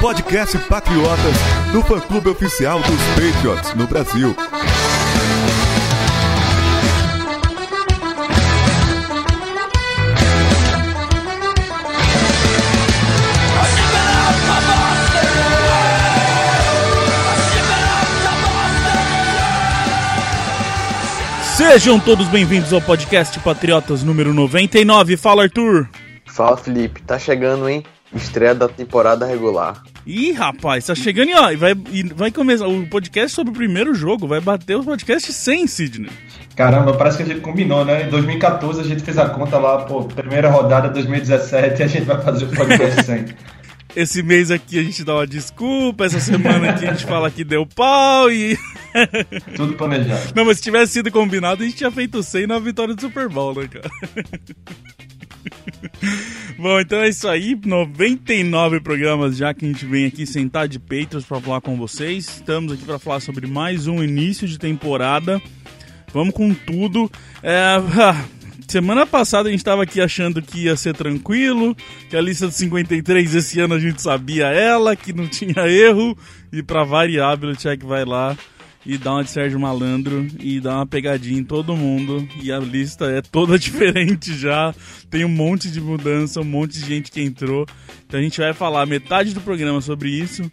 Podcast Patriotas do fã-clube oficial dos Patriots no Brasil. Sejam todos bem-vindos ao podcast Patriotas número 99. Fala, Arthur. Fala, Felipe. Tá chegando, hein? Estreia da temporada regular. Ih, rapaz, tá chegando e ó, e vai, e vai começar o podcast sobre o primeiro jogo, vai bater o podcast 100, Sidney. Caramba, parece que a gente combinou, né? Em 2014 a gente fez a conta lá, pô, primeira rodada 2017 e a gente vai fazer o podcast 100. Esse mês aqui a gente dá uma desculpa, essa semana aqui a gente fala que deu pau e. Tudo planejado. Não, mas se tivesse sido combinado, a gente tinha feito 100 na vitória do Super Bowl, né, cara? Bom, então é isso aí. 99 programas já que a gente vem aqui sentar de peitos para falar com vocês. Estamos aqui para falar sobre mais um início de temporada. Vamos com tudo. É, semana passada a gente estava aqui achando que ia ser tranquilo, que a lista dos 53 esse ano a gente sabia ela, que não tinha erro. E para variável, o Check vai lá e dá uma de Sérgio Malandro e dá uma pegadinha em todo mundo. E a lista é toda diferente já. Tem um monte de mudança, um monte de gente que entrou. Então a gente vai falar metade do programa sobre isso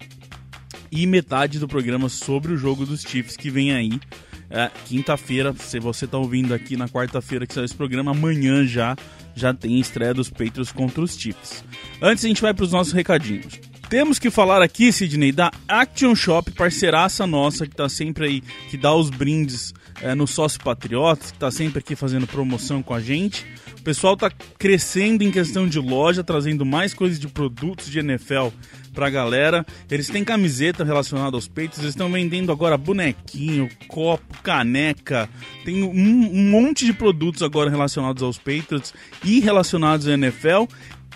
e metade do programa sobre o jogo dos Chiefs que vem aí. É, quinta-feira, se você está ouvindo aqui na quarta-feira que saiu esse programa, amanhã já já tem estreia dos Patriots contra os Chiefs. Antes a gente vai para os nossos recadinhos. Temos que falar aqui, Sidney, da Action Shop, parceiraça nossa, que tá sempre aí, que dá os brindes é, no Sócio Patriotas, que tá sempre aqui fazendo promoção com a gente. O pessoal tá crescendo em questão de loja, trazendo mais coisas de produtos de NFL pra galera. Eles têm camiseta relacionada aos peitos, eles estão vendendo agora bonequinho, copo, caneca. Tem um, um monte de produtos agora relacionados aos Patriots e relacionados à NFL.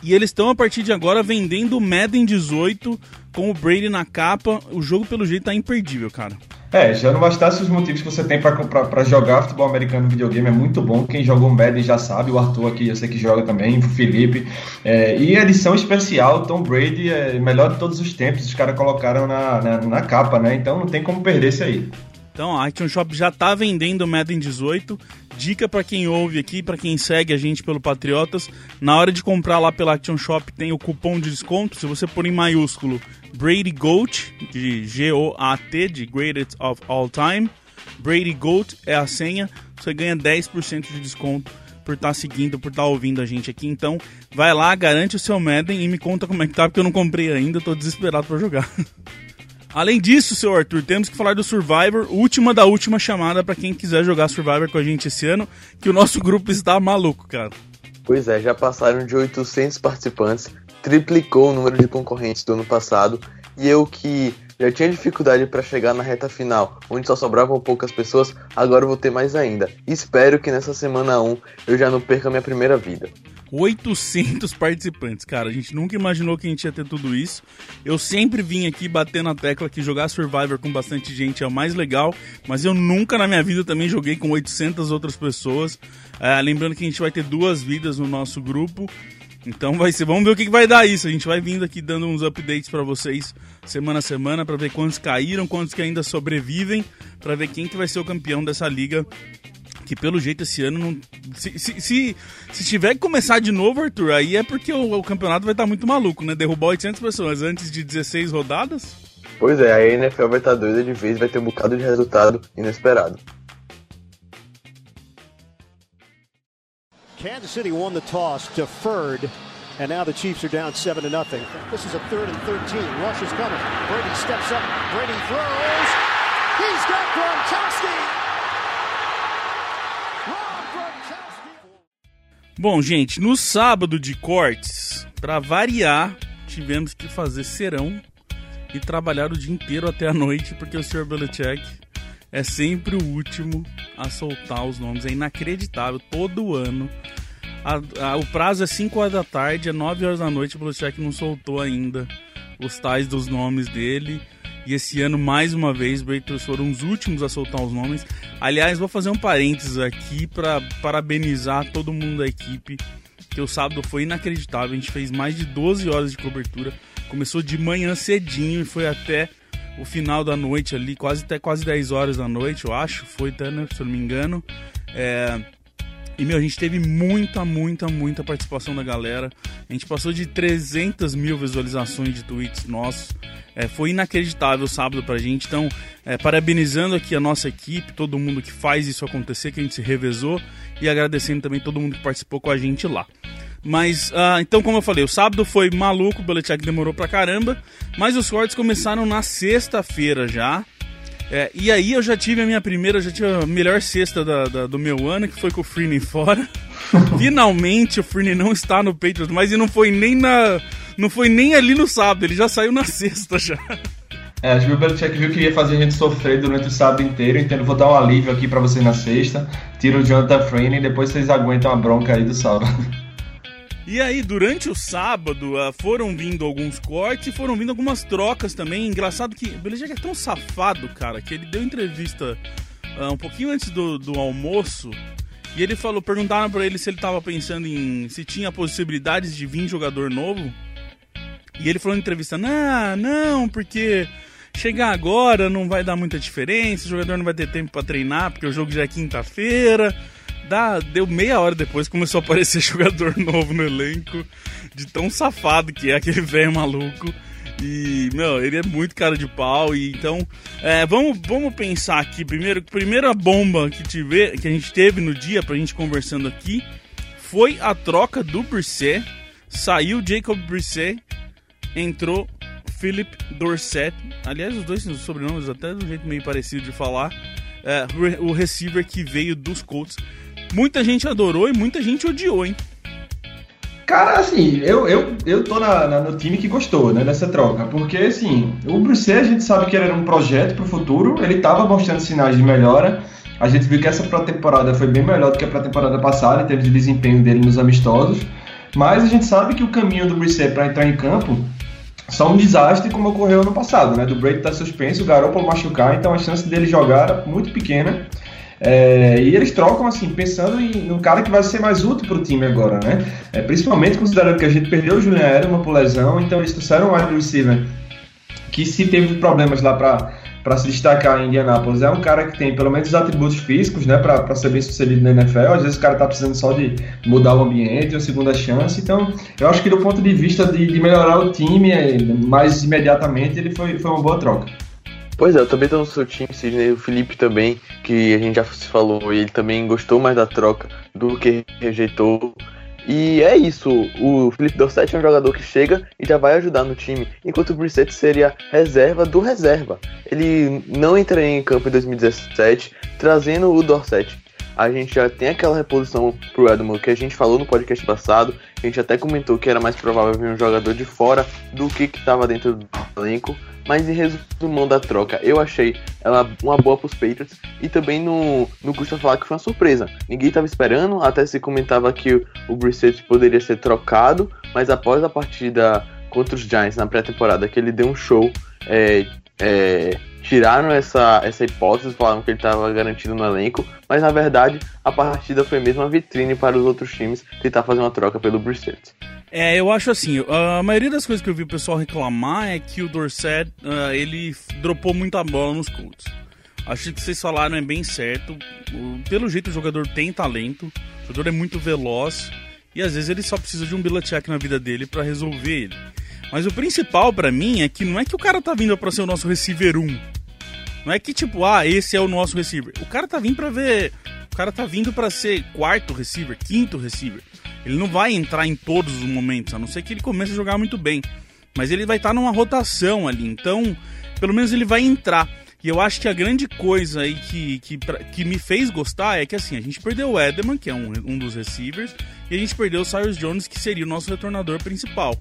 E eles estão a partir de agora vendendo o Madden 18 com o Brady na capa. O jogo, pelo jeito, tá imperdível, cara. É, já não bastasse os motivos que você tem para jogar futebol americano no videogame, é muito bom. Quem jogou Madden já sabe, o Arthur aqui eu sei que joga também, o Felipe. É, e a edição especial, Tom Brady, é melhor de todos os tempos, os caras colocaram na, na, na capa, né? Então não tem como perder isso aí. Então, a Action Shop já tá vendendo o Madden 18. Dica para quem ouve aqui, para quem segue a gente pelo Patriotas, na hora de comprar lá pela Action Shop tem o cupom de desconto. Se você pôr em maiúsculo Brady Goat, de G-O-A-T, de Greatest of All Time, Brady Goat é a senha, você ganha 10% de desconto por estar tá seguindo, por estar tá ouvindo a gente aqui. Então, vai lá, garante o seu Madden e me conta como é que tá, porque eu não comprei ainda, tô desesperado para jogar. Além disso, seu Arthur, temos que falar do Survivor, última da última chamada para quem quiser jogar Survivor com a gente esse ano, que o nosso grupo está maluco, cara. Pois é, já passaram de 800 participantes, triplicou o número de concorrentes do ano passado, e eu que já tinha dificuldade para chegar na reta final, onde só sobravam poucas pessoas, agora vou ter mais ainda. Espero que nessa semana 1 eu já não perca minha primeira vida. 800 participantes, cara. A gente nunca imaginou que a gente ia ter tudo isso. Eu sempre vim aqui batendo na tecla que jogar Survivor com bastante gente é o mais legal, mas eu nunca na minha vida também joguei com 800 outras pessoas. É, lembrando que a gente vai ter duas vidas no nosso grupo. Então vai ser, vamos ver o que, que vai dar isso. A gente vai vindo aqui dando uns updates para vocês semana a semana para ver quantos caíram, quantos que ainda sobrevivem, para ver quem que vai ser o campeão dessa liga. Que pelo jeito esse ano não. Se, se, se, se tiver que começar de novo, Arthur, aí é porque o, o campeonato vai estar muito maluco, né? Derrubar 800 pessoas antes de 16 rodadas. Pois é, a NFL vai estar doida de vez, vai ter um bocado de resultado inesperado. Kansas City won the toss, deferred, and now the Chiefs are down 7 to nothing. This is a third and 13. Rush is coming. Brady steps up. Brady throws. He's got Gronkowski. Bom, gente, no sábado de cortes, para variar, tivemos que fazer serão e trabalhar o dia inteiro até a noite, porque o Sr. Belichick é sempre o último a soltar os nomes. É inacreditável, todo ano. A, a, o prazo é 5 horas da tarde, é 9 horas da noite, o Belichick não soltou ainda os tais dos nomes dele. E esse ano, mais uma vez, Breakers foram os últimos a soltar os nomes. Aliás, vou fazer um parênteses aqui para parabenizar todo mundo da equipe, que o sábado foi inacreditável. A gente fez mais de 12 horas de cobertura. Começou de manhã cedinho e foi até o final da noite ali, quase até quase 10 horas da noite, eu acho. Foi até, se eu não me engano. É, e, meu, a gente teve muita, muita, muita participação da galera. A gente passou de 300 mil visualizações de tweets nossos. É, foi inacreditável o sábado pra gente. Então, é, parabenizando aqui a nossa equipe, todo mundo que faz isso acontecer, que a gente se revezou. E agradecendo também todo mundo que participou com a gente lá. Mas, uh, então, como eu falei, o sábado foi maluco, o Belichick demorou pra caramba. Mas os cortes começaram na sexta-feira já. É, e aí eu já tive a minha primeira, já tive a melhor cesta da, da, do meu ano, que foi com o Freeney fora. Finalmente o Freeney não está no Patriots, mas e não foi nem na. Não foi nem ali no sábado, ele já saiu na sexta já. É, acho que o Belichick viu que ia fazer a gente sofrer durante o sábado inteiro, então eu vou dar um alívio aqui para vocês na sexta. Tira o Jonathan Freeney e depois vocês aguentam a bronca aí do sábado. E aí, durante o sábado, uh, foram vindo alguns cortes e foram vindo algumas trocas também. Engraçado que o Belichick é tão safado, cara, que ele deu entrevista uh, um pouquinho antes do, do almoço e ele falou, perguntaram para ele se ele tava pensando em se tinha possibilidades de vir jogador novo. E ele falou na entrevista: "Não, não, porque chegar agora não vai dar muita diferença, o jogador não vai ter tempo para treinar, porque o jogo já é quinta-feira". Deu meia hora depois começou a aparecer jogador novo no elenco, de tão safado que é aquele velho maluco. E, meu, ele é muito cara de pau. E então, é, vamos, vamos pensar aqui. Primeiro, primeira bomba que, tive, que a gente teve no dia, pra gente conversando aqui, foi a troca do Brisset. Saiu Jacob Brisset, entrou Philip Dorset. Aliás, os dois sobrenomes até do jeito meio parecido de falar. É, o receiver que veio dos Colts. Muita gente adorou e muita gente odiou, hein? Cara, assim, eu, eu, eu tô na, na, no time que gostou, né, dessa troca, porque, assim, o Bruce a gente sabe que ele era um projeto pro futuro, ele tava mostrando sinais de melhora, a gente viu que essa pré-temporada foi bem melhor do que a pré-temporada passada, em termos de desempenho dele nos amistosos, mas a gente sabe que o caminho do Bruce para entrar em campo só um desastre como ocorreu no passado, né, do Brady tá suspenso, o Garoppolo machucar, então a chance dele jogar era muito pequena, é, e eles trocam assim, pensando em um cara que vai ser mais útil para o time agora, né? É, principalmente considerando que a gente perdeu o Julian Edelman por lesão, então eles trouxeram o wide receiver que se teve problemas lá para para se destacar em Indianápolis. É um cara que tem pelo menos os atributos físicos, né, para ser bem sucedido na NFL. Às vezes o cara tá precisando só de mudar o ambiente, uma segunda chance. Então, eu acho que do ponto de vista de, de melhorar o time é, mais imediatamente, ele foi, foi uma boa troca. Pois é, eu também tô no seu time, Sidney, o Felipe também, que a gente já se falou, ele também gostou mais da troca do que rejeitou. E é isso, o Felipe Dorset é um jogador que chega e já vai ajudar no time, enquanto o Brissett seria reserva do reserva. Ele não entraria em campo em 2017, trazendo o Dorset. A gente já tem aquela reposição pro Edmund que a gente falou no podcast passado, a gente até comentou que era mais provável vir um jogador de fora do que que estava dentro do elenco. Mas em resumão da troca, eu achei ela uma boa pros Patriots e também no, no custa falar que foi uma surpresa. Ninguém estava esperando, até se comentava que o, o Brissett poderia ser trocado, mas após a partida contra os Giants na pré-temporada, que ele deu um show, é, é, tiraram essa, essa hipótese, falaram que ele estava garantido no elenco, mas na verdade a partida foi mesmo uma vitrine para os outros times tentar fazer uma troca pelo Brissett. É, eu acho assim, a maioria das coisas que eu vi o pessoal reclamar é que o Dorset, uh, ele dropou muita bola nos Colts. Acho que vocês falaram é bem certo. Pelo jeito o jogador tem talento, o jogador é muito veloz e às vezes ele só precisa de um Belichick na vida dele para resolver ele. Mas o principal para mim é que não é que o cara tá vindo para ser o nosso receiver 1. Não é que tipo, ah, esse é o nosso receiver. O cara tá vindo para ver, o cara tá vindo para ser quarto receiver, quinto receiver. Ele não vai entrar em todos os momentos, a não ser que ele comece a jogar muito bem. Mas ele vai estar tá numa rotação ali, então pelo menos ele vai entrar. E eu acho que a grande coisa aí que, que, que me fez gostar é que assim, a gente perdeu o Edelman, que é um, um dos receivers, e a gente perdeu o Cyrus Jones, que seria o nosso retornador principal.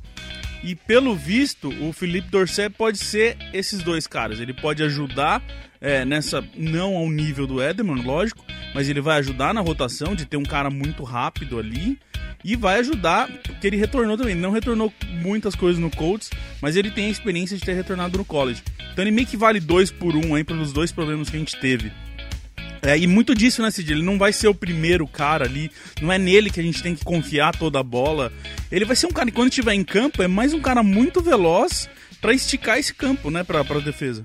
E pelo visto, o Felipe Dorset pode ser esses dois caras. Ele pode ajudar é, nessa, não ao nível do Edelman, lógico, mas ele vai ajudar na rotação de ter um cara muito rápido ali e vai ajudar, porque ele retornou também. Não retornou muitas coisas no Colts, mas ele tem a experiência de ter retornado no college. Então ele meio que vale dois por um aí pelos dois problemas que a gente teve. É, e muito disso, né, Cid? Ele não vai ser o primeiro cara ali, não é nele que a gente tem que confiar toda a bola. Ele vai ser um cara que, quando estiver em campo, é mais um cara muito veloz para esticar esse campo, né, pra, pra defesa.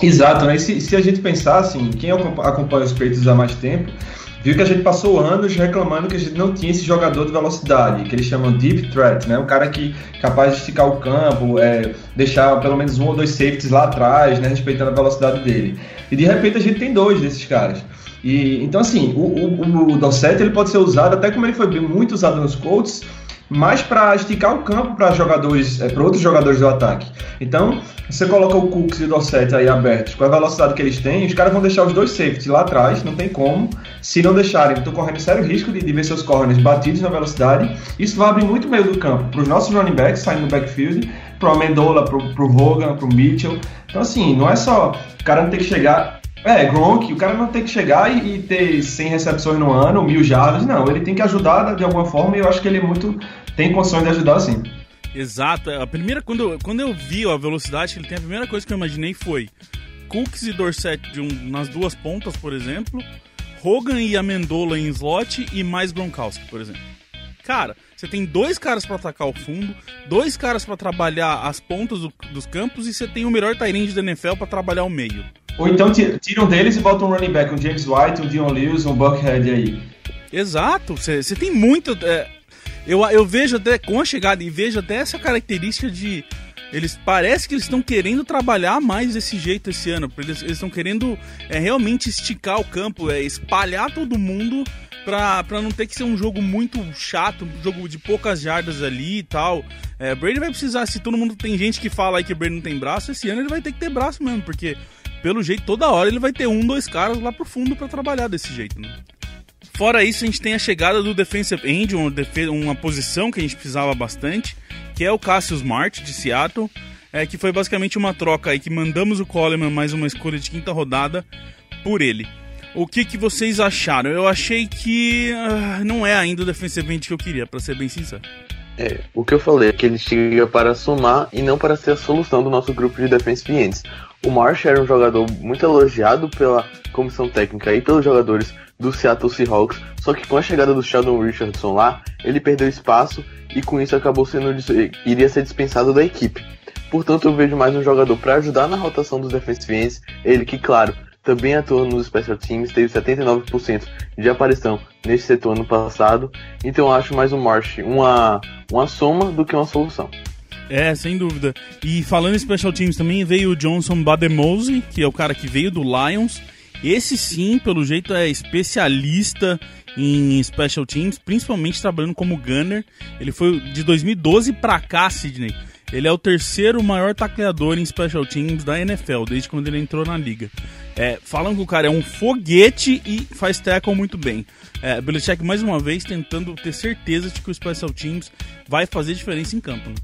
Exato, né? E se, se a gente pensar assim, quem acompanha os Patriots há mais tempo, viu que a gente passou anos reclamando que a gente não tinha esse jogador de velocidade, que eles chamam deep threat, né? Um cara que capaz de esticar o campo, é, deixar pelo menos um ou dois safeties lá atrás, né? Respeitando a velocidade dele. E de repente a gente tem dois desses caras. E, então, assim, o, o, o Dorset ele pode ser usado, até como ele foi muito usado nos Colts, mais para esticar o campo para jogadores, é, para outros jogadores do ataque. Então, você coloca o Cooks e o Dorset aí abertos, com a velocidade que eles têm, os caras vão deixar os dois safeties lá atrás, não tem como. Se não deixarem, estão correndo sério risco de, de, ver seus corners batidos na velocidade. Isso vai abrir muito meio do campo para os nossos running backs saindo no backfield, para o Amendola, para o Hogan, para o Mitchell. Então, assim, não é só o cara não ter que chegar é, Gronk, o cara não tem que chegar e, e, ter 100 recepções no ano, mil jardas, não. Ele tem que ajudar de alguma forma e eu acho que ele é muito tem condições de ajudar sim. Exato. A primeira, quando, quando eu vi a velocidade que ele tem, a primeira coisa que eu imaginei foi Cooks e Dorset de um, nas duas pontas, por exemplo, Hogan e Amendola em slot e mais Gronkowski, por exemplo. Cara, você tem dois caras para atacar o fundo, dois caras para trabalhar as pontas do, dos campos e você tem o melhor Tyrande da NFL para trabalhar o meio. Ou então tiram deles e botam um running back, um James White, um Dion Lewis, um Buckhead aí. Exato, você tem muito. É, eu, eu vejo até, com a chegada, e vejo até essa característica de. Eles parece que eles estão querendo trabalhar mais desse jeito esse ano. Eles estão querendo é, realmente esticar o campo, é, espalhar todo mundo pra, pra não ter que ser um jogo muito chato, um jogo de poucas jardas ali e tal. É, Brady vai precisar, se todo mundo tem gente que fala aí que Brady não tem braço, esse ano ele vai ter que ter braço mesmo, porque pelo jeito toda hora ele vai ter um, dois caras lá pro fundo para trabalhar desse jeito, né? Fora isso, a gente tem a chegada do defensive end, uma, posição que a gente precisava bastante, que é o Cassius Smart, de Seattle, é, que foi basicamente uma troca aí, que mandamos o Coleman mais uma escolha de quinta rodada por ele. O que, que vocês acharam? Eu achei que uh, não é ainda o defensive end que eu queria, para ser bem sincero. É, o que eu falei é que ele chega para somar e não para ser a solução do nosso grupo de defensive ends. O Marsh era um jogador muito elogiado pela comissão técnica e pelos jogadores do Seattle Seahawks, só que com a chegada do Sheldon Richardson lá, ele perdeu espaço e com isso acabou sendo iria ser dispensado da equipe. Portanto, eu vejo mais um jogador para ajudar na rotação dos defensive ends, ele que, claro, também atua nos special teams, teve 79% de aparição nesse setor ano passado, então acho mais um Marsh uma, uma soma do que uma solução. É, sem dúvida. E falando em special teams também, veio o Johnson Bademose, que é o cara que veio do Lions, esse sim, pelo jeito, é especialista em special teams, principalmente trabalhando como gunner. Ele foi de 2012 para cá, Sidney. Ele é o terceiro maior tacleador em special teams da NFL, desde quando ele entrou na liga. É, falam que o cara é um foguete e faz tackle muito bem. É, Belichick, mais uma vez, tentando ter certeza de que o special teams vai fazer diferença em campo. Né?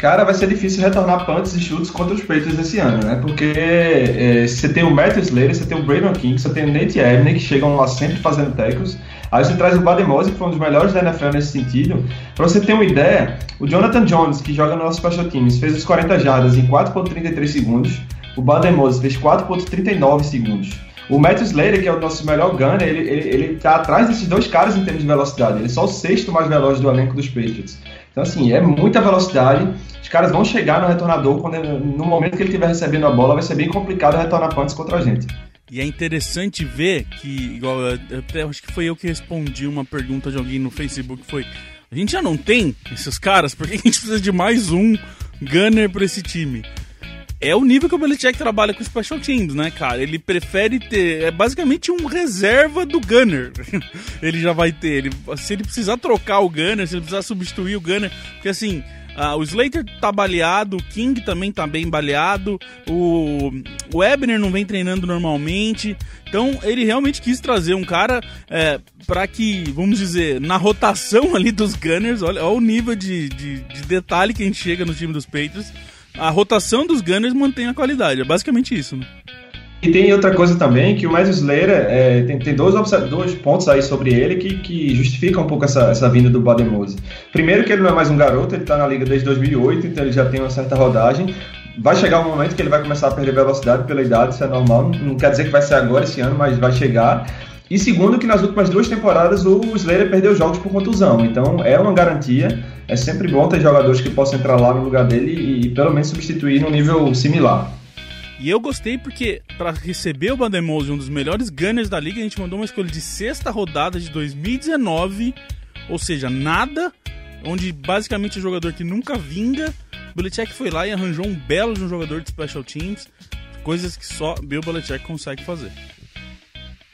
Cara, vai ser difícil retornar punts e chutes contra os Patriots esse ano, né? Porque é, você tem o Matthew Slater, você tem o Brandon King, você tem o Nate Ebner, que chegam lá sempre fazendo tackles. Aí você traz o Bademose, que foi um dos melhores da NFL nesse sentido. Pra você ter uma ideia, o Jonathan Jones, que joga no nosso special teams, fez os 40 jardas em 4.33 segundos. O Bademose fez 4.39 segundos. O Matthew Slater, que é o nosso melhor gunner, ele, ele, ele tá atrás desses dois caras em termos de velocidade. Ele é só o sexto mais veloz do elenco dos Patriots. Então, assim, é muita velocidade. Os caras vão chegar no retornador quando no momento que ele estiver recebendo a bola, vai ser bem complicado retornar punts contra a gente. E é interessante ver que, igual, até acho que foi eu que respondi uma pergunta de alguém no Facebook, foi a gente já não tem esses caras, por que a gente precisa de mais um gunner para esse time? É o nível que o Belichick trabalha com special teams, né, cara? Ele prefere ter. É basicamente um reserva do Gunner. ele já vai ter. Ele, se ele precisar trocar o Gunner, se ele precisar substituir o Gunner. Porque assim, Uh, o Slater tá baleado, o King também tá bem baleado, o, o Ebner não vem treinando normalmente. Então ele realmente quis trazer um cara é, para que, vamos dizer, na rotação ali dos Gunners, olha, olha o nível de, de, de, detalhe que a gente chega no time dos Patriots, a rotação dos Gunners mantém a qualidade. É basicamente isso, né? E tem outra coisa também, que o Matthew Slater é, tem, tem dois, dois pontos aí sobre ele que, que justificam um pouco essa, essa vinda do Bademose. Primeiro que ele não é mais um garoto, ele está na liga desde 2008, então ele já tem uma certa rodagem. Vai chegar um momento que ele vai começar a perder velocidade pela idade, isso é normal. Não quer dizer que vai ser agora esse ano, mas vai chegar. E segundo que nas últimas duas temporadas o Slater perdeu jogos por contusão. Então é uma garantia. É sempre bom ter jogadores que possam entrar lá no lugar dele e, e pelo menos substituir num nível similar. E eu gostei porque, para receber o Bandemose, um dos melhores gunners da liga, a gente mandou uma escolha de sexta rodada de 2019, ou seja, nada, onde basicamente o jogador que nunca vinga, Belichick foi lá e arranjou um belo de um jogador de special teams, coisas que só Bill Belichick consegue fazer.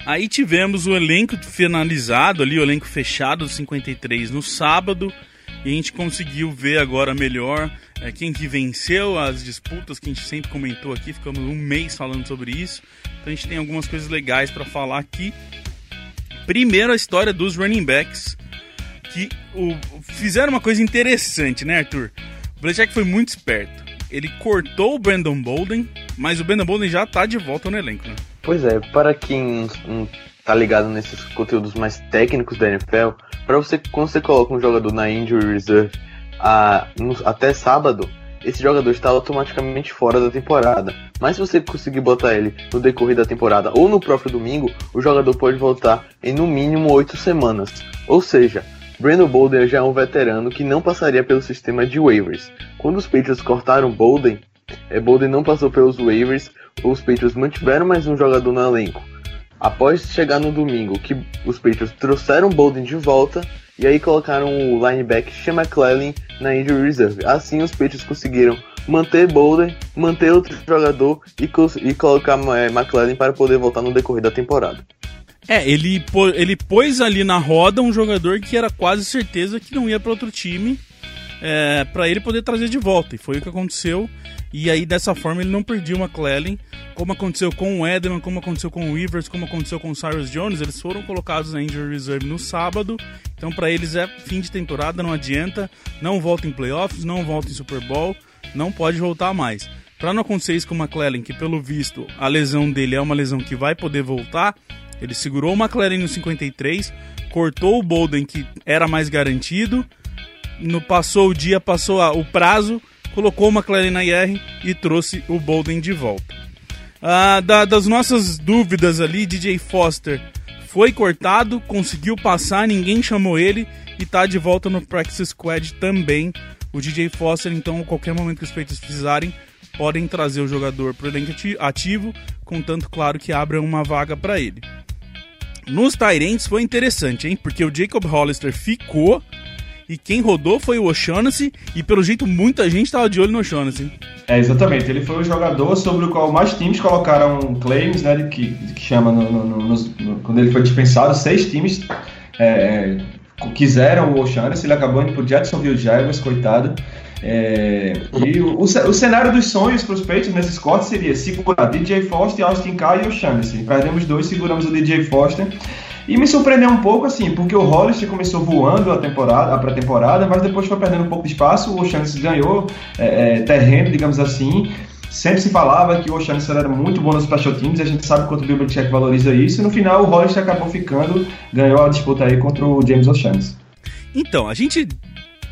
Aí tivemos o elenco finalizado ali, o elenco fechado do 53 no sábado, e a gente conseguiu ver agora melhor é, quem que venceu as disputas que a gente sempre comentou aqui, ficamos um mês falando sobre isso. Então a gente tem algumas coisas legais para falar aqui. Primeiro a história dos running backs, que o, fizeram uma coisa interessante, né, Arthur? O Belichick foi muito esperto. Ele cortou o Brandon Bolden, mas o Brandon Bolden já tá de volta no elenco, né? Pois é, para quem não tá ligado nesses conteúdos mais técnicos da NFL, para você quando você coloca um jogador na injury reserve a, no, até sábado, esse jogador está automaticamente fora da temporada. Mas se você conseguir botar ele no decorrer da temporada ou no próprio domingo, o jogador pode voltar em no mínimo 8 semanas. Ou seja, Brandon Bolden já é um veterano que não passaria pelo sistema de waivers. Quando os Patriots cortaram Bolden, é, Bolden não passou pelos waivers, os Patriots mantiveram mais um jogador no elenco. Após chegar no domingo, que os Patriots trouxeram Bolden de volta, e aí colocaram o linebacker Sean McClellan na injury reserve. Assim os Patriots conseguiram manter Bolden, manter outro jogador e, e colocar é, McClellan para poder voltar no decorrer da temporada. É, ele, ele pôs ali na roda um jogador que era quase certeza que não ia para outro time é, para ele poder trazer de volta. E foi o que aconteceu. E aí, dessa forma, ele não perdia o McClellan, como aconteceu com o Edelman, como aconteceu com o Rivers, como aconteceu com o Cyrus Jones. Eles foram colocados na injury reserve no sábado. Então, para eles é fim de temporada, não adianta. Não volta em playoffs, não volta em Super Bowl, não pode voltar mais. Para não acontecer isso com o McClellan, que pelo visto a lesão dele é uma lesão que vai poder voltar, ele segurou o McLaren no 53, cortou o Bolden, que era mais garantido, no passou o dia, passou a, o prazo, colocou o McLaren na IR e trouxe o Bolden de volta. Ah, da, das nossas dúvidas ali, DJ Foster foi cortado, conseguiu passar, ninguém chamou ele e está de volta no Practice Squad também. O DJ Foster, então, a qualquer momento que os peitos precisarem, podem trazer o jogador para o elenco ativo, contanto, claro, que abra uma vaga para ele. Nos Tyrants foi interessante, hein? Porque o Jacob Hollister ficou e quem rodou foi o O'Shaughnessy, e pelo jeito muita gente estava de olho no O'Shaughnessy. É, exatamente. Ele foi o jogador sobre o qual mais times colocaram claims, né, que, que chama no, no, no, quando ele foi dispensado, seis times é, quiseram o O'Shaughnessy, ele acabou indo pro Jacksonville Jaguars, coitado. É, e o, o, cenário dos sonhos para os Patriots nesses cortes seria segurar DJ Foster, Austin Kai e O'Shaughnessy. Perdemos dois, seguramos o DJ Foster. E me surpreendeu um pouco, assim, porque o Hollister começou voando a temporada, a pré-temporada, mas depois foi perdendo um pouco de espaço, o O'Shaughnessy ganhou é, é, terreno, digamos assim. Sempre se falava que o O'Shaughnessy era muito bom nos special teams, a gente sabe quanto o Bill Belichick valoriza isso, e no final o Hollister acabou ficando, ganhou a disputa aí contra o James O'Shaughnessy. Então, a gente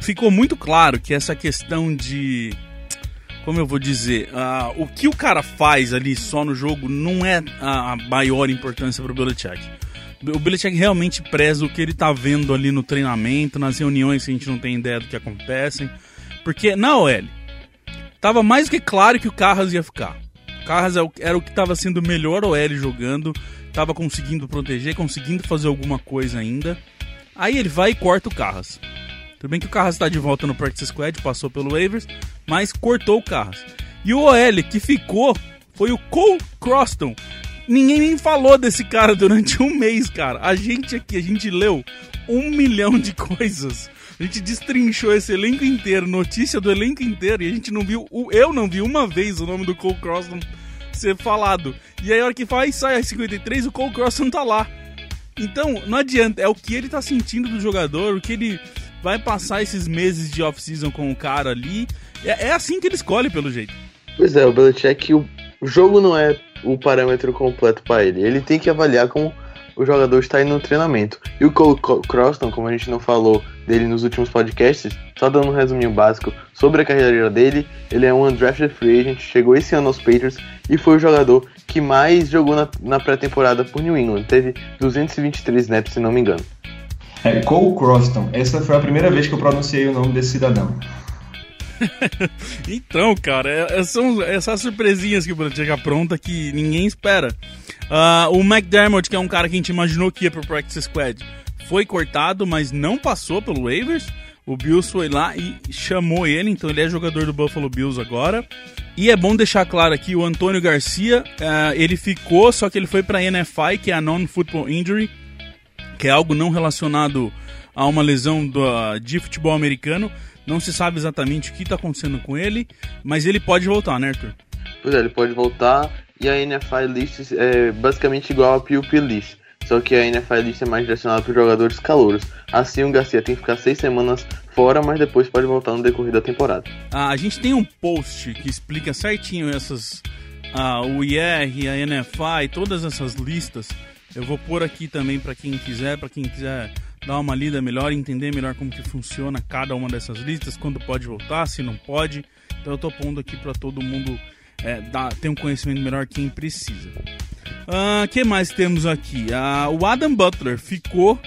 ficou muito claro que essa questão de como eu vou dizer, uh, o que o cara faz ali só no jogo não é a maior importância para o Belichick. O Belichick realmente preza o que ele tá vendo ali no treinamento, nas reuniões que a gente não tem ideia do que acontecem. Porque na OL, tava mais que claro que o Carras ia ficar. O Carras é era o que tava sendo o melhor OL jogando, tava conseguindo proteger, conseguindo fazer alguma coisa ainda. Aí ele vai e corta o Carras. Tudo bem que o Carras está de volta no Practice Squad, passou pelo waivers, mas cortou o Carras. E o OL que ficou foi o Cole Croston. Ninguém nem falou desse cara durante um mês, cara. A gente aqui, a gente leu um milhão de coisas. A gente destrinchou esse elenco inteiro, notícia do elenco inteiro, e a gente não viu, eu não vi uma vez o nome do Cole Croston ser falado. E aí a hora que faz, sai a 53, o Cole Croston tá lá. Então, não adianta, é o que ele tá sentindo do jogador, o que ele vai passar esses meses de off-season com o cara ali. É, é, assim que ele escolhe, pelo jeito. Pois é, o Belichick, o jogo não é o parâmetro completo para ele. Ele tem que avaliar como o jogador está indo no treinamento. E o Cole Croston, como a gente não falou dele nos últimos podcasts, só dando um resuminho básico sobre a carreira dele, ele é um undrafted free agent, chegou esse ano aos Patriots e foi o jogador que mais jogou na, na pré-temporada por New England. Teve 223 snaps, se não me engano. É, Cole Croston. Essa foi a primeira vez que eu pronunciei o nome desse cidadão. então, cara, é, é, são essas surpresinhas que o Belichick apronta que ninguém espera. Uh, o McDermott, que é um cara que a gente imaginou que ia pro Practice Squad, foi cortado, mas não passou pelo waivers. O Bills foi lá e chamou ele, então ele é jogador do Buffalo Bills agora. E é bom deixar claro aqui, o Antônio Garcia, uh, ele ficou, só que ele foi para NFI, que é a Non-Football Injury, que é algo não relacionado a uma lesão do, uh, de futebol americano. Não se sabe exatamente o que está acontecendo com ele, mas ele pode voltar, né, Arthur? Pois é, ele pode voltar e a NFI List é basicamente igual a PUP List. Só que a NFL List é mais direcionada para jogadores calouros. Assim, o Garcia tem que ficar seis semanas fora, mas depois pode voltar no decorrer da temporada. Ah, a gente tem um post que explica certinho essas. Ah, o IR, a NFI, todas essas listas. Eu vou pôr aqui também para quem quiser, para quem quiser dar uma lida melhor, entender melhor como que funciona cada uma dessas listas, quando pode voltar, se não pode. Então eu tô pondo aqui para todo mundo é, dar, ter um conhecimento melhor quem precisa. O uh, que mais temos aqui? Uh, o Adam Butler ficou.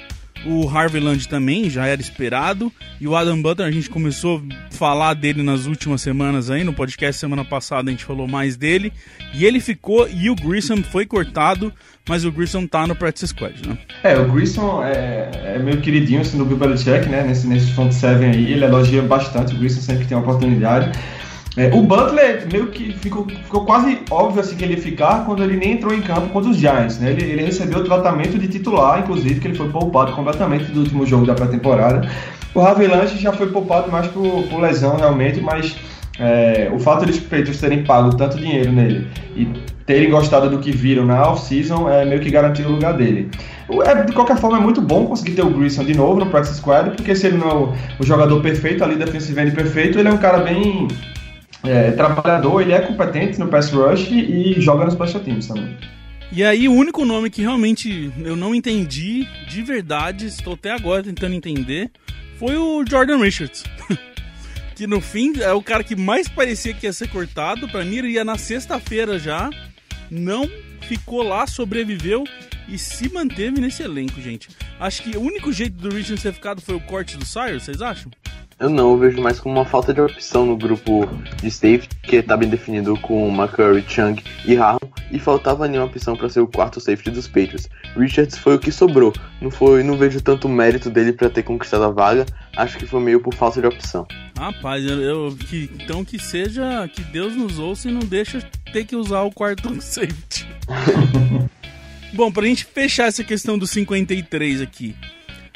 O Harvey Land também, já era esperado. E o Adam Butler, a gente começou a falar dele nas últimas semanas aí. No podcast semana passada a gente falou mais dele. E ele ficou e o Grissom foi cortado. Mas o Grissom tá no practice squad, né? É, o Grissom é, é meio queridinho assim, do Bill Belichick, né? Nesse, nesse front seven aí, ele elogia bastante o Grissom sempre tem uma oportunidade. É, o Butler meio que ficou, ficou quase óbvio assim que ele ia ficar quando ele nem entrou em campo contra os Giants. Né? Ele, ele recebeu o tratamento de titular, inclusive, que ele foi poupado completamente do último jogo da pré-temporada. O Harvey Lange já foi poupado mais por, por lesão, realmente, mas é, o fato de os terem pago tanto dinheiro nele e terem gostado do que viram na off-season é meio que garantiu o lugar dele. É, de qualquer forma, é muito bom conseguir ter o Grissom de novo no practice squad, porque se ele não é o, jogador perfeito ali, defensive perfeito, ele é um cara bem é, trabalhador, ele é competente no pass rush e, joga nos special teams também. E aí, o único nome que realmente eu não entendi de verdade, estou até agora tentando entender, foi o Jordan Richards. que no fim é o cara que mais parecia que ia ser cortado. Para mim, ele ia na sexta-feira já. Não ficou lá, sobreviveu e se manteve nesse elenco, gente. Acho que o único jeito do Richards ter ficado foi o corte do Cyrus, vocês acham? Eu não, eu vejo mais como uma falta de opção no grupo de safety, que está bem definido com McCurry, Chung e Harmon, e faltava nenhuma opção para ser o quarto safety dos Patriots. Richards foi o que sobrou, não foi, não vejo tanto mérito dele para ter conquistado a vaga, acho que foi meio por falta de opção. Rapaz, eu, eu que, então que seja, que Deus nos ouça e não deixa ter que usar o quarto safety. Bom, pra gente fechar essa questão do 53 aqui,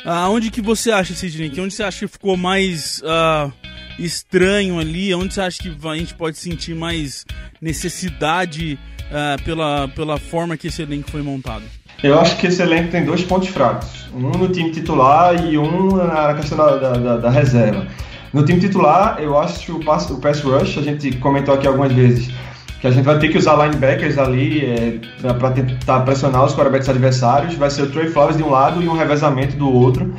Aonde que você acha, Sidney? Onde você acha que ficou mais uh, estranho ali? Onde você acha que a gente pode sentir mais necessidade uh, pela, pela forma que esse elenco foi montado? Eu acho que esse elenco tem dois pontos fracos. Um no time titular e um na questão da, da, da reserva. No time titular, eu acho que o pass, o pass rush, a gente comentou aqui algumas vezes, que a gente vai ter que usar linebackers ali é, para tentar pressionar os quarterbacks adversários. Vai ser o Trey Flowers de um lado e um revezamento do outro.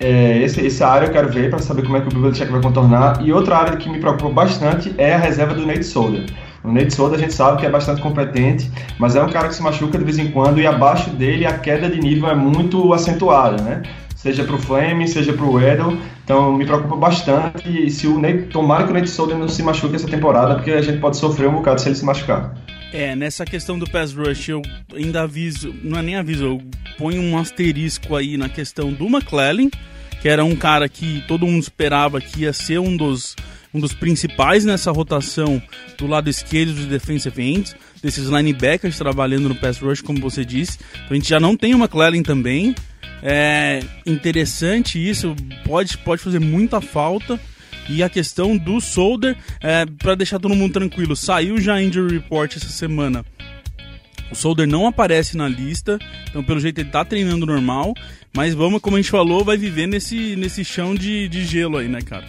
É, esse, essa área eu quero ver para saber como é que o Belichick vai contornar. E outra área que me preocupa bastante é a reserva do Nate Solder. O Nate Solder a gente sabe que é bastante competente, mas é um cara que se machuca de vez em quando e abaixo dele a queda de nível é muito acentuada, né? Seja para o Flame, seja para o Edel. Então me preocupa bastante e se o Nate, tomara que o Nate Solder não se machuque essa temporada, porque a gente pode sofrer um bocado se ele se machucar. É, nessa questão do pass rush, eu ainda aviso, não é nem aviso, eu ponho um asterisco aí na questão do McClellan, que era um cara que todo mundo esperava que ia ser um dos, um dos principais nessa rotação do lado esquerdo dos defensive ends, desses linebackers trabalhando no pass rush, como você disse. Então a gente já não tem o McClellan também. É interessante isso, pode, pode fazer muita falta. E a questão do Solder, é, para deixar todo mundo tranquilo, saiu já injury report essa semana. O Solder não aparece na lista, então pelo jeito ele tá treinando normal, mas vamos, como a gente falou, vai viver nesse, nesse chão de, de gelo aí, né, cara?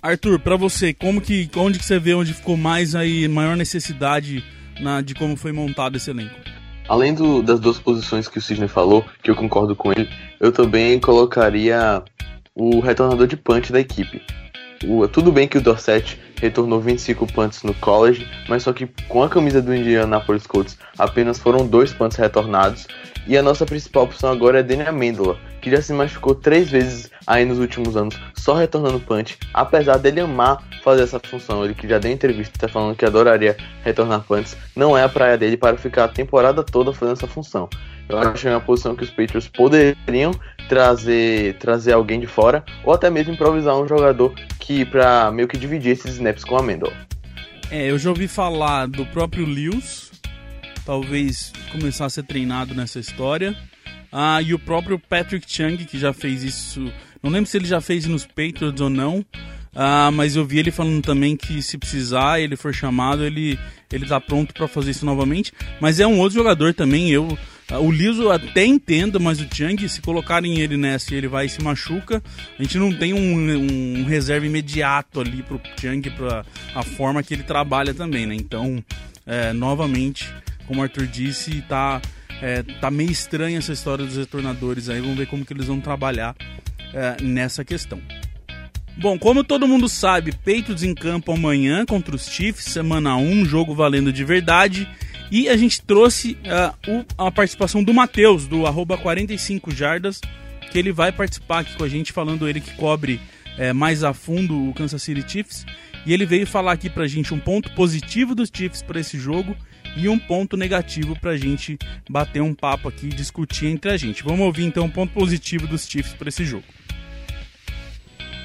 Arthur, para você, como que, onde que você vê onde ficou mais aí, maior necessidade na, de como foi montado esse elenco? Além do, das duas posições que o Sidney falou, que eu concordo com ele, eu também colocaria o retornador de punch da equipe. Tudo bem que o Dorset retornou 25 punts no college, mas só que com a camisa do Indianapolis Colts apenas foram dois punts retornados. E a nossa principal opção agora é Daniel Amendola, que já se machucou três vezes aí nos últimos anos, só retornando punch, apesar dele amar fazer essa função. Ele que já deu entrevista falando que adoraria retornar punts, não é a praia dele para ficar a temporada toda fazendo essa função. Eu acho que é uma posição que os Patriots poderiam trazer, trazer alguém de fora, ou até mesmo improvisar um jogador que para meio que dividir esses snaps com a Mendel. É, eu já ouvi falar do próprio Lewis, talvez começar a ser treinado nessa história. Ah, e o próprio Patrick Chung, que já fez isso. Não lembro se ele já fez nos Patriots ou não. Ah, mas eu vi ele falando também que se precisar, ele for chamado, ele, ele tá pronto para fazer isso novamente. Mas é um outro jogador também. Eu o Liso até entendo, mas o Chang, se colocarem ele nessa e ele vai e se machuca, a gente não tem um, um reserva imediato ali pro Chang, pra a forma que ele trabalha também, né? Então, é, novamente, como o Arthur disse, tá, é, tá meio estranha essa história dos retornadores aí. Vamos ver como que eles vão trabalhar é, nessa questão. Bom, como todo mundo sabe, Peitos em campo amanhã contra os Chiefs, semana 1, jogo valendo de verdade. E a gente trouxe uh, o, a participação do Matheus, do arroba 45 Jardas, que ele vai participar aqui com a gente, falando ele que cobre é, mais a fundo o Kansas City Chiefs. E ele veio falar aqui pra gente um ponto positivo dos Chiefs para esse jogo e um ponto negativo pra gente bater um papo aqui e discutir entre a gente. Vamos ouvir então um ponto positivo dos Chiefs para esse jogo.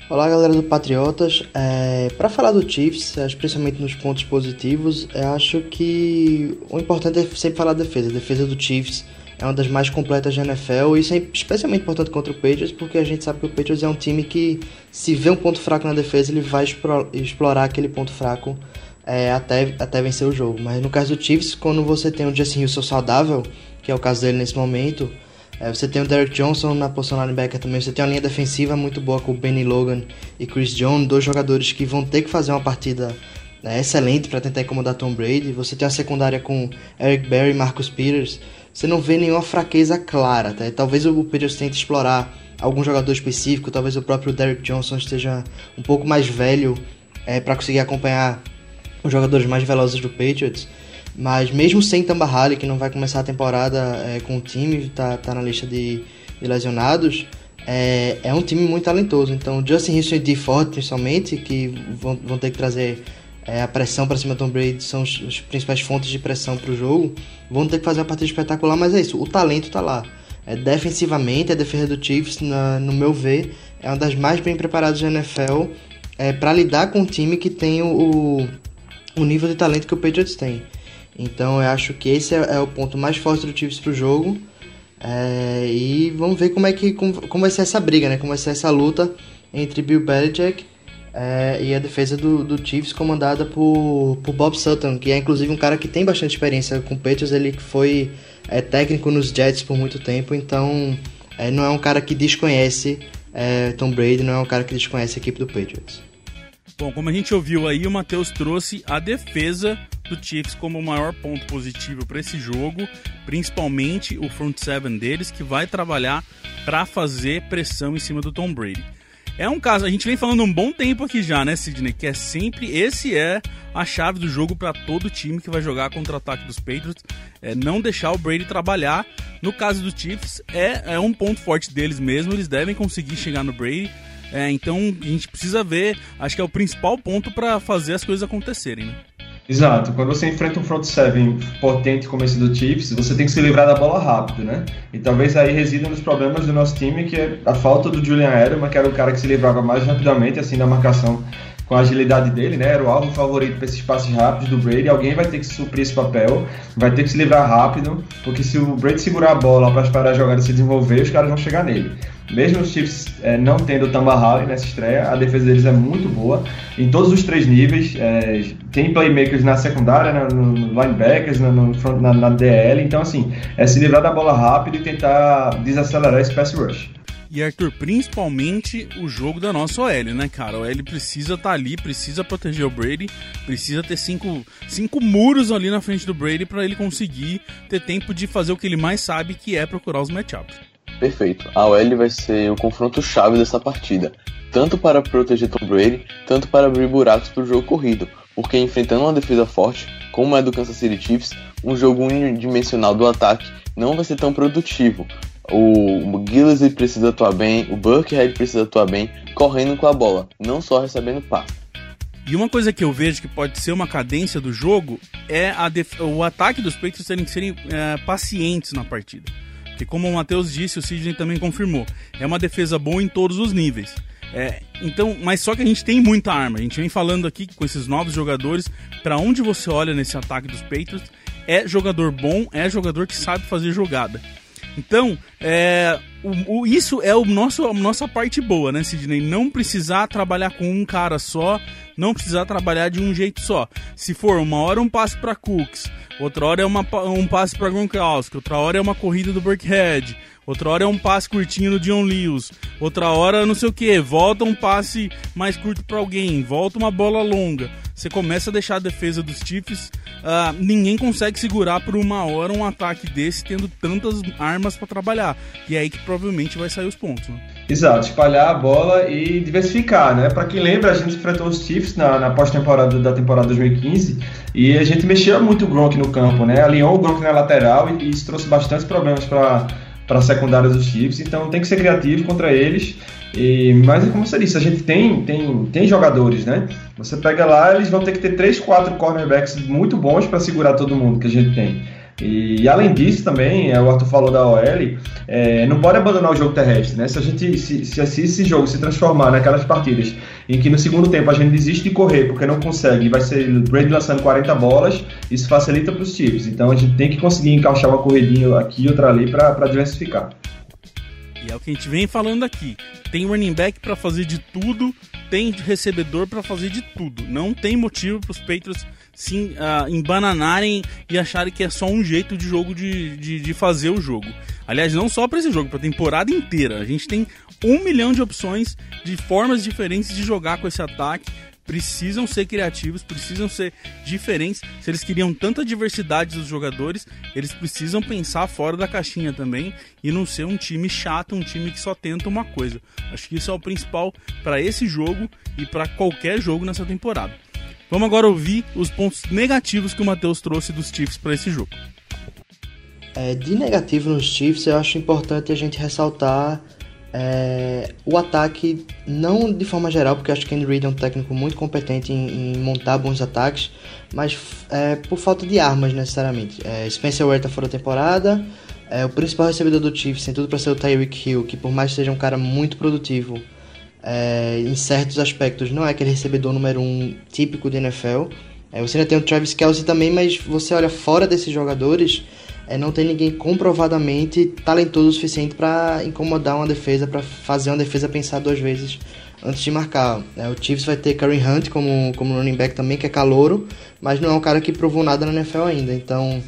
Olá galera do Patriotas, é, para falar do Chiefs, especialmente nos pontos positivos, eu acho que o importante é sempre falar da defesa. A defesa do Chiefs é uma das mais completas da NFL e isso é especialmente importante contra o Patriots porque a gente sabe que o Patriots é um time que se vê um ponto fraco na defesa ele vai explorar aquele ponto fraco é, até, até vencer o jogo. Mas no caso do Chiefs, quando você tem o Justin Wilson saudável, que é o caso dele nesse momento, é, você tem o Derek Johnson na posição linebacker também. Você tem uma linha defensiva muito boa com o Benny Logan e Chris Jones, dois jogadores que vão ter que fazer uma partida né, excelente para tentar incomodar Tom Brady. Você tem a secundária com Eric Berry e Marcus Peters. Você não vê nenhuma fraqueza clara. Tá? Talvez o Peters tente explorar algum jogador específico. Talvez o próprio Derek Johnson esteja um pouco mais velho é, para conseguir acompanhar os jogadores mais velozes do Patriots. Mas mesmo sem Tamba Hali, que não vai começar a temporada é, com o time, tá, tá na lista de, de lesionados, é, é, um time muito talentoso. Então, Justin Houston e D. Ford, principalmente, que vão, vão ter que trazer é, a pressão para cima do Tom Brady, são as, as principais fontes de pressão para o jogo, vão ter que fazer uma partida espetacular, mas é isso, o talento tá lá. É, defensivamente, a defesa do Chiefs, na, no meu ver, é uma das mais bem preparadas da NFL é, para lidar com um time que tem o, o nível de talento que o Patriots tem. Então eu acho que esse é, é o ponto mais forte do Chiefs pro jogo. É, e vamos ver como é que como, como, vai ser essa briga, né? Como vai ser essa luta entre Bill Belichick é, e a defesa do, do Chiefs comandada por, por Bob Sutton, que é inclusive um cara que tem bastante experiência com o Patriots, ele foi é, técnico nos Jets por muito tempo, então é, não é um cara que desconhece é, Tom Brady, não é um cara que desconhece a equipe do Patriots. Bom, como a gente ouviu aí, o Matheus trouxe a defesa do Chiefs como o maior ponto positivo para esse jogo, principalmente o front seven deles, que vai trabalhar para fazer pressão em cima do Tom Brady. É um caso, a gente vem falando um bom tempo aqui já, né, Sidney? Que é sempre, esse é a chave do jogo para todo time que vai jogar contra o ataque dos Patriots. É não deixar o Brady trabalhar. No caso dos Chiefs, é, é um ponto forte deles mesmo. Eles devem conseguir chegar no Brady. É, então a gente precisa ver, acho que é o principal ponto para fazer as coisas acontecerem, né? Exato. Quando você enfrenta um front seven potente como esse do Chiefs, você tem que se livrar da bola rápido, né? E talvez aí resida nos problemas do nosso time, que é a falta do Julian Edelman, que era o cara que se livrava mais rapidamente, assim, da marcação com a agilidade dele, né? Era o alvo favorito para esses passes rápidos do Brady. Alguém vai ter que suprir esse papel, vai ter que se livrar rápido, porque se o Brady segurar a bola para esperar a jogada se desenvolver, os caras vão chegar nele. Mesmo os Chiefs é, não tendo Tamba Halley nessa estreia, a defesa deles é muito boa em todos os três níveis. É, tem playmakers na secundária, no, no linebackers, no, no front, na, na, DL. Então, assim, é se livrar da bola rápido e tentar desacelerar esse pass rush. E Arthur, principalmente o jogo da nossa OL, né, cara? O OL precisa estar tá ali, precisa proteger o Brady, precisa ter cinco, cinco muros ali na frente do Brady para ele conseguir ter tempo de fazer o que ele mais sabe, que é procurar os matchups. Perfeito. A OL vai ser o confronto chave dessa partida, tanto para proteger Tom Brady, tanto para abrir buracos para o jogo corrido, porque enfrentando uma defesa forte, como é do Kansas City Chiefs, um jogo unidimensional do ataque não vai ser tão produtivo, o Gillespie precisa atuar bem, o Burkhead precisa atuar bem, correndo com a bola, não só recebendo passe. E uma coisa que eu vejo que pode ser uma cadência do jogo é o ataque dos Patriots terem que serem é, pacientes na partida. Porque como o Matheus disse, o Sidney também confirmou, é uma defesa boa em todos os níveis. É, então, mas só que a gente tem muita arma. A gente vem falando aqui com esses novos jogadores, para onde você olha nesse ataque dos Patriots, é jogador bom, é jogador que sabe fazer jogada. Então, é, o, o, isso é o nosso, a nossa parte boa, né, Sidney? Não precisar trabalhar com um cara só, não precisar trabalhar de um jeito só. Se for uma hora um passe para Cooks, outra hora é uma, um passe para Gronkowski, outra hora é uma corrida do Burkhead, outra hora é um passe curtinho do John Lewis, outra hora não sei o que, volta um passe mais curto para alguém, volta uma bola longa. Você começa a deixar a defesa dos Chiefs uh, ninguém consegue segurar por uma hora um ataque desse tendo tantas armas para trabalhar. E é aí que provavelmente vai sair os pontos. Né? Exato, espalhar a bola e diversificar, né? Para quem lembra, a gente enfrentou os Chiefs na, na pós-temporada da temporada 2015 e a gente mexia muito o Gronk no campo, né? Alinhou o Gronk na lateral e, e isso trouxe bastantes problemas para para a secundária dos Chiefs, então tem que ser criativo contra eles. E, mas como você disse, a gente tem, tem, tem jogadores, né? Você pega lá, eles vão ter que ter 3, 4 cornerbacks muito bons para segurar todo mundo que a gente tem. E, além disso também, é, o Arthur falou da OL, é, não pode abandonar o jogo terrestre, né? Se a gente se, se, se, esse jogo se transformar naquelas partidas em que no segundo tempo a gente desiste de correr porque não consegue, vai ser Brady lançando 40 bolas, isso facilita para os times. Então a gente tem que conseguir encaixar uma corridinha aqui e outra ali para diversificar. E é o que a gente vem falando aqui. Tem running back para fazer de tudo, tem recebedor para fazer de tudo. Não tem motivo para os Patriots se uh, embananarem e acharem que é só um jeito de jogo de, de, de fazer o jogo. Aliás, não só para esse jogo, para a temporada inteira. A gente tem um milhão de opções de formas diferentes de jogar com esse ataque precisam ser criativos, precisam ser diferentes. Se eles queriam tanta diversidade dos jogadores, eles precisam pensar fora da caixinha também e não ser um time chato, um time que só tenta uma coisa. Acho que isso é o principal para esse jogo e para qualquer jogo nessa temporada. Vamos agora ouvir os pontos negativos que o Matheus trouxe dos Chiefs para esse jogo. É, de negativo nos Chiefs, eu acho importante a gente ressaltar é, o ataque, não de forma geral, porque acho que Andy Reid é um técnico muito competente em, em montar bons ataques, mas é, por falta de armas necessariamente. É, Spencer Ware tá fora da temporada, é, o principal recebedor do Chiefs tem tudo para ser o Tyreek Hill, que por mais que seja um cara muito produtivo é, em certos aspectos, não é aquele recebedor número um típico de NFL. É, você ainda tem o Travis Kelsey também, mas você olha fora desses jogadores é, não tem ninguém comprovadamente talentoso o suficiente para incomodar uma defesa, para fazer uma defesa pensar duas vezes antes de marcar. É, o Chiefs vai ter Kareem Hunt como, como running back também, que é calouro, mas não é um cara que provou nada na NFL ainda. Então,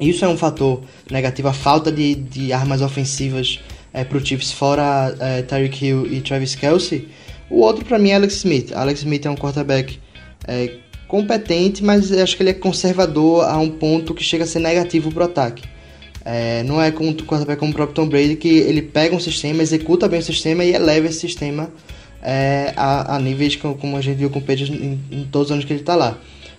isso é um fator negativo, a falta de, de armas ofensivas é, para o Chiefs, fora é, Tyreek Hill e Travis Kelsey. O outro para mim é Alex Smith. Alex Smith é um quarterback é, competente, mas acho que ele é conservador a um ponto que chega a ser negativo para o ataque. É, não é como, como o próprio Tom Brady que ele pega um sistema, executa bem o sistema e eleva esse sistema é, a, a, níveis como a gente viu com o Pedro em, em, todos os anos que ele está lá.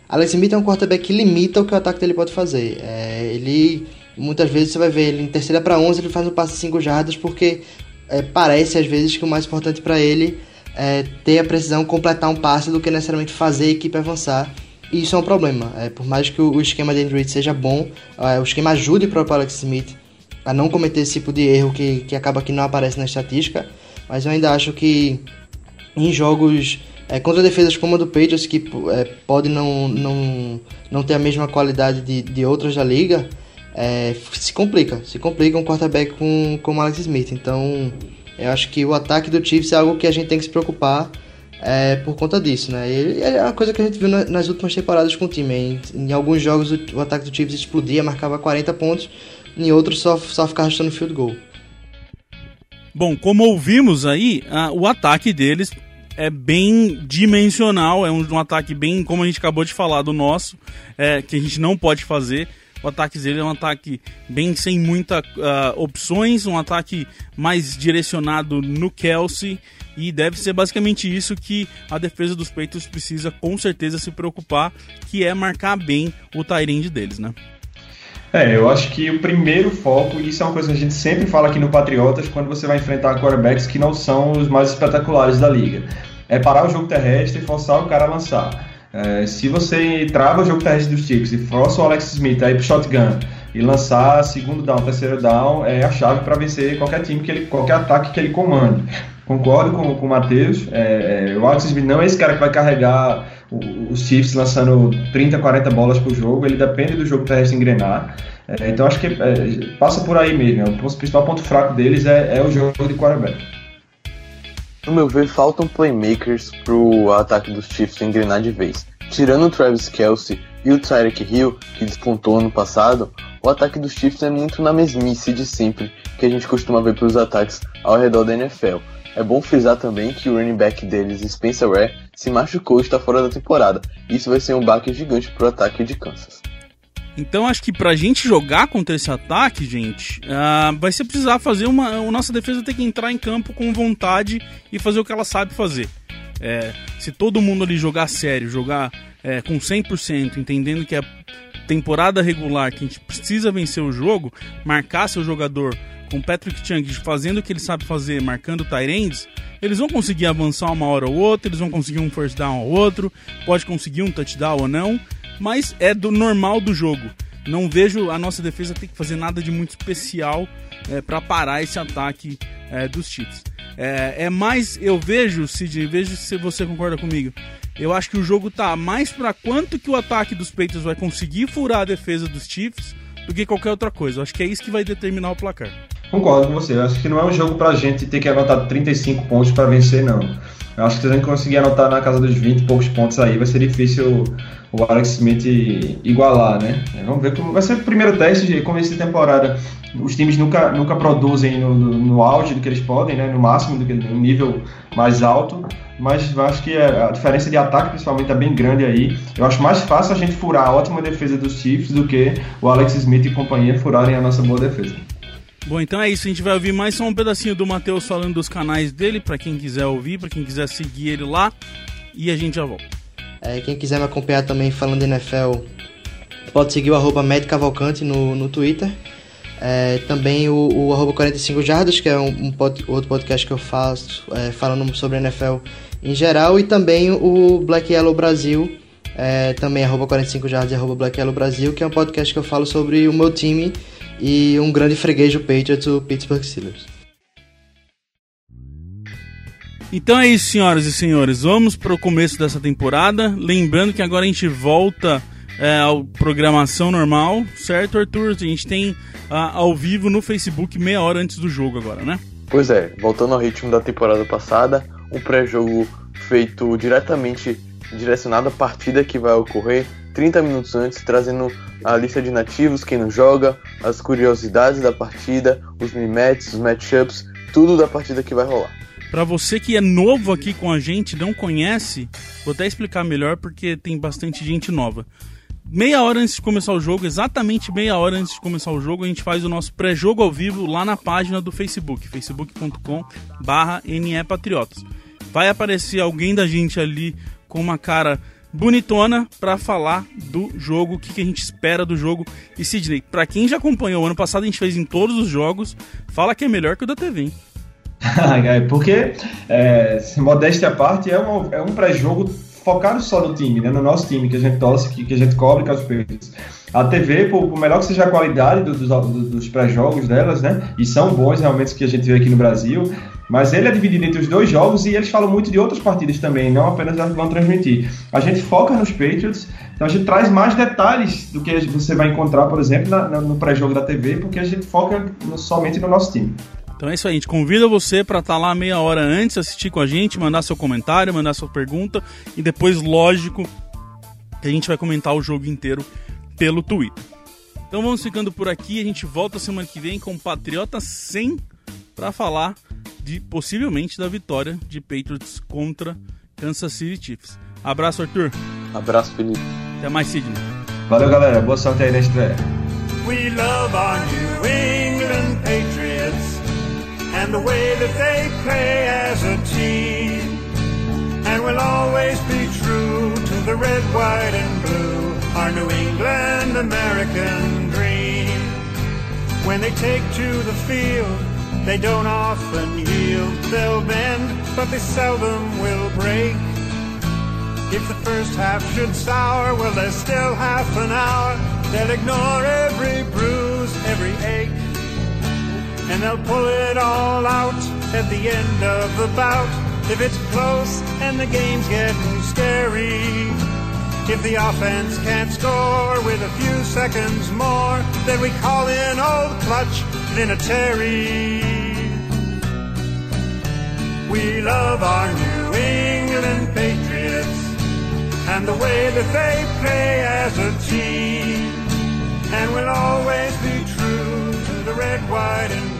Alex Smith é um quarterback que limita o que o ataque dele pode fazer. É, ele muitas vezes você vai ver ele em terceira para 11 ele faz um passe de 5 jardas porque é, parece às vezes que o mais importante para ele é ter a precisão completar um passe do que necessariamente fazer a equipe avançar. E isso é um problema. É, por mais que o, o esquema de Andrew seja bom, é, o esquema ajude o próprio Alex Smith a não cometer esse tipo de erro que, que acaba que não aparece na estatística. Mas eu ainda acho que em jogos é, contra defesas como a do Patriots, que é, pode não, não, não ter a mesma qualidade de, de outras da liga, é, se complica. Se complica um quarterback com, com o Alex Smith. Então, eu acho que o ataque do Chiefs é algo que a gente tem que se preocupar é, por conta disso, né? E é uma coisa que a gente viu nas últimas temporadas com o time. Em, em alguns jogos o, o, ataque do Chiefs explodia, marcava 40 pontos, em outros só, só ficava arrastando field goal. Bom, como ouvimos aí, a, o ataque deles é bem dimensional, é um, um, ataque bem, como a gente acabou de falar, do nosso, é, que a gente não pode fazer. O ataque dele é um ataque bem sem muitas uh, opções, um ataque mais direcionado no Kelsey e deve ser basicamente isso que a defesa dos Peitos precisa com certeza se preocupar, que é marcar bem o Tyrande deles, né? É, eu acho que o primeiro foco, e isso é uma coisa que a gente sempre fala aqui no Patriotas, quando você vai enfrentar quarterbacks que não são os mais espetaculares da liga, é parar o jogo terrestre e forçar o cara a lançar. É, se você trava o jogo terrestre dos Chiefs e força o Alex Smith aí pro shotgun e lançar segundo down, terceiro down, é a chave para vencer qualquer time, que ele, qualquer ataque que ele comande. Concordo com, com o Matheus. É, é, o Alex Smith não é esse cara que vai carregar os Chiefs lançando 30, 40 bolas por jogo. Ele depende do jogo terrestre engrenar. É, então acho que é, passa por aí mesmo. O principal ponto fraco deles é, é o jogo de quarterback. No meu ver, faltam playmakers pro ataque dos Chiefs engrenar de vez. Tirando o Travis Kelsey e o Tyreek Hill, que despontou ano passado, o ataque dos Chiefs é muito na mesmice de sempre que a gente costuma ver pelos ataques ao redor da NFL. É bom frisar também que o running back deles, Spencer Ware, se machucou e está fora da temporada. Isso vai ser um baque gigante pro ataque de Kansas. Então acho que pra gente jogar contra esse ataque, gente, uh, vai ser precisar fazer uma. A nossa defesa tem que entrar em campo com vontade e fazer o que ela sabe fazer. É, se todo mundo ali jogar sério, jogar é, com 100%, entendendo que é temporada regular, que a gente precisa vencer o jogo, marcar seu jogador com Patrick Chung fazendo o que ele sabe fazer, marcando Tyrands, eles vão conseguir avançar uma hora ou outra, eles vão conseguir um first down ou outro, pode conseguir um touchdown ou não, mas é do normal do jogo. Não vejo a nossa defesa ter que fazer nada de muito especial é, para parar esse ataque é, dos Chiefs. É, é, mais, eu vejo, Sidney, vejo se você concorda comigo. Eu acho que o jogo tá mais para quanto que o ataque dos Patriots vai conseguir furar a defesa dos Chiefs do que qualquer outra coisa. Eu acho que é isso que vai determinar o placar. Concordo com você. Eu acho que não é um jogo pra gente ter que anotar 35 pontos para vencer, não. Eu acho que se a gente conseguir anotar na casa dos 20 e poucos pontos aí, vai ser difícil o Alex Smith igualar, né? Vamos ver como vai ser o primeiro teste começo de temporada. Os times nunca, nunca produzem no, no, auge do que eles podem, né? No máximo, do que, no nível mais alto. Mas acho que a diferença de ataque, principalmente, é bem grande aí. Eu acho mais fácil a gente furar a ótima defesa dos Chiefs do que o Alex Smith e companhia furarem a nossa boa defesa. Bom, então é isso. A gente vai ouvir mais só um pedacinho do Matheus falando dos canais dele, para quem quiser ouvir, para quem quiser seguir ele lá. E a gente já volta. É, quem quiser me acompanhar também falando de NFL, pode seguir o arroba Cavalcante no, no Twitter. É, também o, o arroba 45 Jardas, que é um, um pod, outro podcast que eu faço é, falando sobre NFL em geral. E também o Black Yellow Brasil, é, também arroba 45 Jardas e arroba Black Yellow Brasil, que é um podcast que eu falo sobre o meu time e um grande freguês do Patriots, o Pittsburgh Steelers. Então é isso, senhoras e senhores. Vamos para o começo dessa temporada. Lembrando que agora a gente volta é, à programação normal, certo, Arthur? A gente tem a, ao vivo no Facebook meia hora antes do jogo agora, né? Pois é, voltando ao ritmo da temporada passada, um pré-jogo feito diretamente direcionado à partida que vai ocorrer 30 minutos antes, trazendo a lista de nativos, quem não joga, as curiosidades da partida, os mimetes, os matchups, tudo da partida que vai rolar. Para você que é novo aqui com a gente, não conhece, vou até explicar melhor porque tem bastante gente nova. Meia hora antes de começar o jogo, exatamente meia hora antes de começar o jogo, a gente faz o nosso pré-jogo ao vivo lá na página do Facebook, facebook.com/nepatriotas. vai aparecer alguém da gente ali com uma cara bonitona para falar do jogo, o que, que, a gente espera do jogo. E Sidney, para quem já acompanhou, ano passado a gente fez em todos os jogos, fala que é melhor que o da TV, hein? Porque, é, modéstia à parte, é, uma, é um pré-jogo focado só no time, né? no nosso time que a gente torce, que, que a gente cobre com as Patriots. A TV, por, por, melhor que seja a qualidade do, do, dos pré-jogos delas, né? E são bons realmente que a gente vê aqui no Brasil, mas ele é dividido entre os dois jogos e eles falam muito de outras partidas também, não apenas as que vão transmitir. A gente foca nos Patriots, então a gente traz mais detalhes do que você vai encontrar, por exemplo, na, na, no pré-jogo da TV, porque a gente foca no, somente no nosso time. Então é isso aí, a gente convida você para estar tá lá meia hora antes, assistir com a gente, mandar seu comentário, mandar sua pergunta e depois, lógico, que a gente vai comentar o jogo inteiro pelo Twitter. Então vamos ficando por aqui, a gente volta semana que vem com Patriota 100 para falar de possivelmente da vitória de Patriots contra Kansas City Chiefs. Abraço, Arthur. Abraço, Felipe. Até mais, Sidney. Valeu, galera. Boa sorte aí na estreia. We love our New England Patriots. and the way that they play as a team. And we'll always be true to the red, white, and blue, our New England American dream. When they take to the field, they don't often yield. They'll bend, but they seldom will break. If the first half should sour, well, there's still half an hour. They'll ignore every bruise, every ache and they'll pull it all out at the end of the bout. If it's close and the game's getting scary, if the offense can't score with a few seconds more, then we call in old clutch Vinatieri. We love our New England Patriots and the way that they play as a team, and we'll always be true to the red, white, and